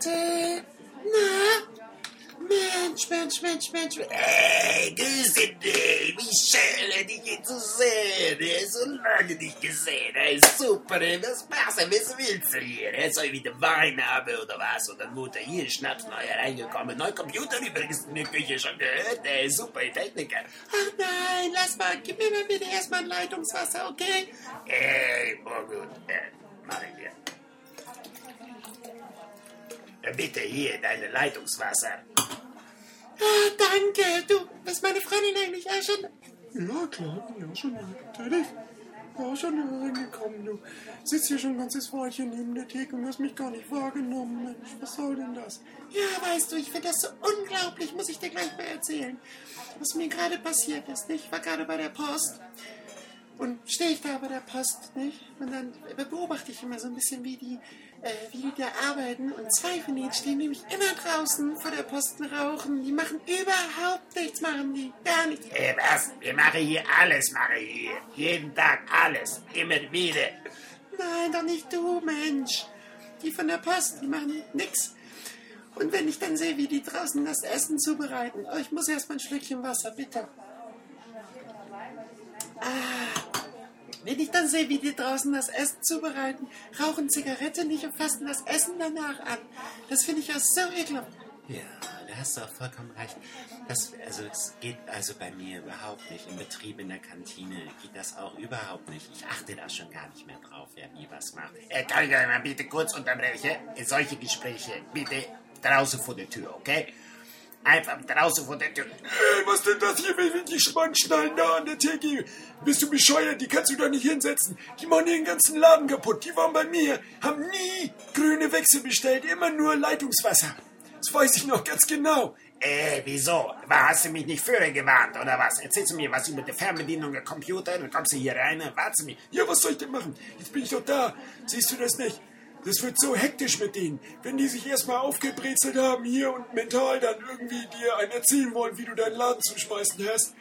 Leute. Na? Mensch, Mensch, Mensch, Mensch. Hey, grüße dich. Wie schön, dich hier zu sehen. So lange dich gesehen. Hey, super. Was machst du? Was willst du hier? Soll ich wieder Wein haben oder was? Oder Mutter, hier, ist Schnaps neu reingekommen. Neuer Computer übrigens in der Küche schon gehört. Hey, super Techniker. Ach nein, lass mal. Gib mir mal wieder erstmal ein Leitungswasser, okay? Ey, oh gut. Äh, mach ich dir. Äh, Bitte hier, deine Leitungswasser. Ah, danke. Du, ist meine Freundin eigentlich auch schon... Ja, klar, ja, schon natürlich. Ja, schon reingekommen, du. Sitzt hier schon ein ganzes Weilchen neben der Theke und hast mich gar nicht wahrgenommen, Mensch. Was soll denn das? Ja, weißt du, ich finde das so unglaublich, muss ich dir gleich mal erzählen. Was mir gerade passiert ist? Ich war gerade bei der Post und stehe ich da bei der Post, nicht? Und dann beobachte ich immer so ein bisschen, wie die, äh, wie die da arbeiten. Und zwei von denen stehen nämlich immer draußen vor der Post und rauchen. Die machen überhaupt nichts, machen die. Gar nichts. Ey, was? Wir machen hier alles, mache hier. Jeden Tag alles. Immer wieder. Nein, doch nicht du, Mensch. Die von der Post, die machen nix. Und wenn ich dann sehe, wie die draußen das Essen zubereiten. Oh, ich muss erst mal ein Schlückchen Wasser, bitte. Ah, wenn ich dann sehe, wie die draußen das Essen zubereiten, rauchen Zigarette nicht und fassen das Essen danach an. Das finde ich auch so ekelhaft. Ja, da hast du auch vollkommen recht. Das, also es geht also bei mir überhaupt nicht. Im Betrieb, in der Kantine geht das auch überhaupt nicht. Ich achte da schon gar nicht mehr drauf, wer wie was macht. Äh, kann ich mal bitte kurz unterbrechen? Solche Gespräche bitte draußen vor der Tür, okay? Einfach draußen vor der Tür. Hey, was denn das hier, wenn die Spannschnallen da an der Theke? Bist du bescheuert? Die kannst du da nicht hinsetzen. Die machen den ganzen Laden kaputt. Die waren bei mir, haben nie grüne Wechsel bestellt, immer nur Leitungswasser. Das weiß ich noch ganz genau. Äh, wieso? War, hast du mich nicht früher gewarnt, oder was? Erzählst du mir was über die Fernbedienung der Computer? Dann kommst du hier rein, warte mich. Ja, was soll ich denn machen? Jetzt bin ich doch da. Siehst du das nicht? Das wird so hektisch mit denen. Wenn die sich erstmal aufgebrezelt haben hier und mental dann irgendwie dir einen erzählen wollen, wie du deinen Laden zu schmeißen hast,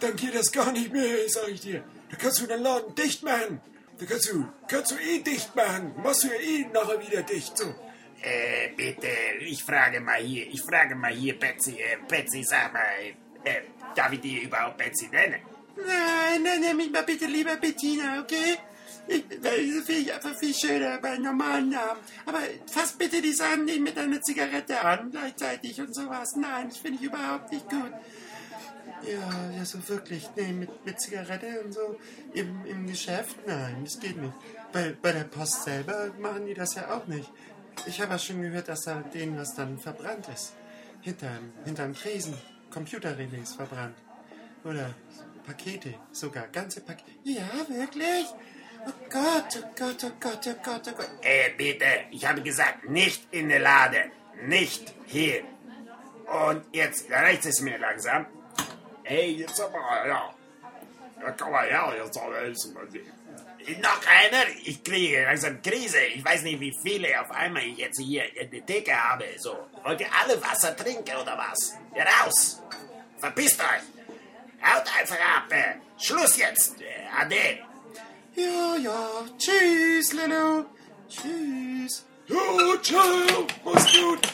dann geht das gar nicht mehr, sag ich dir. Da kannst du deinen Laden dicht machen. Da kannst du, kannst du eh dicht machen. Machst du ja eh nachher wieder dicht, so. Äh, bitte, ich frage mal hier, ich frage mal hier, Betsy, äh, Betsy, sag mal, äh, darf ich dir überhaupt Betsy nennen? Nein, nein, nenn mich mal bitte lieber Bettina, okay? Finde ich einfach viel schöner bei normalen Namen. Aber fass bitte die Sachen nicht mit einer Zigarette an gleichzeitig und sowas. Nein, das finde ich überhaupt nicht gut. Ja, ja, so wirklich. Nee, mit, mit Zigarette und so im, im Geschäft? Nein, das geht nicht. Bei, bei der Post selber machen die das ja auch nicht. Ich habe ja schon gehört, dass da denen was dann verbrannt ist. Hinterm, hinterm Tresen. Computerrelais verbrannt. Oder Pakete sogar. Ganze Pakete. Ja, wirklich? Oh Gott, oh Gott, oh Gott, oh Gott, oh Gott. Äh, bitte, ich habe gesagt, nicht in der Lade. Nicht hier. Und jetzt reicht es mir langsam. Ey, jetzt aber, ja. Ja, komm mal her, jetzt aber helfen wir dir. Noch einer? Ich kriege langsam Krise. Ich weiß nicht, wie viele auf einmal ich jetzt hier in der Theke habe. So, wollt ihr alle Wasser trinken oder was? Ja, raus! Verpisst euch! Haut einfach ab! Schluss jetzt! Ade! Yeah, yeah. Cheese, Lulu. Cheese. Your child was good.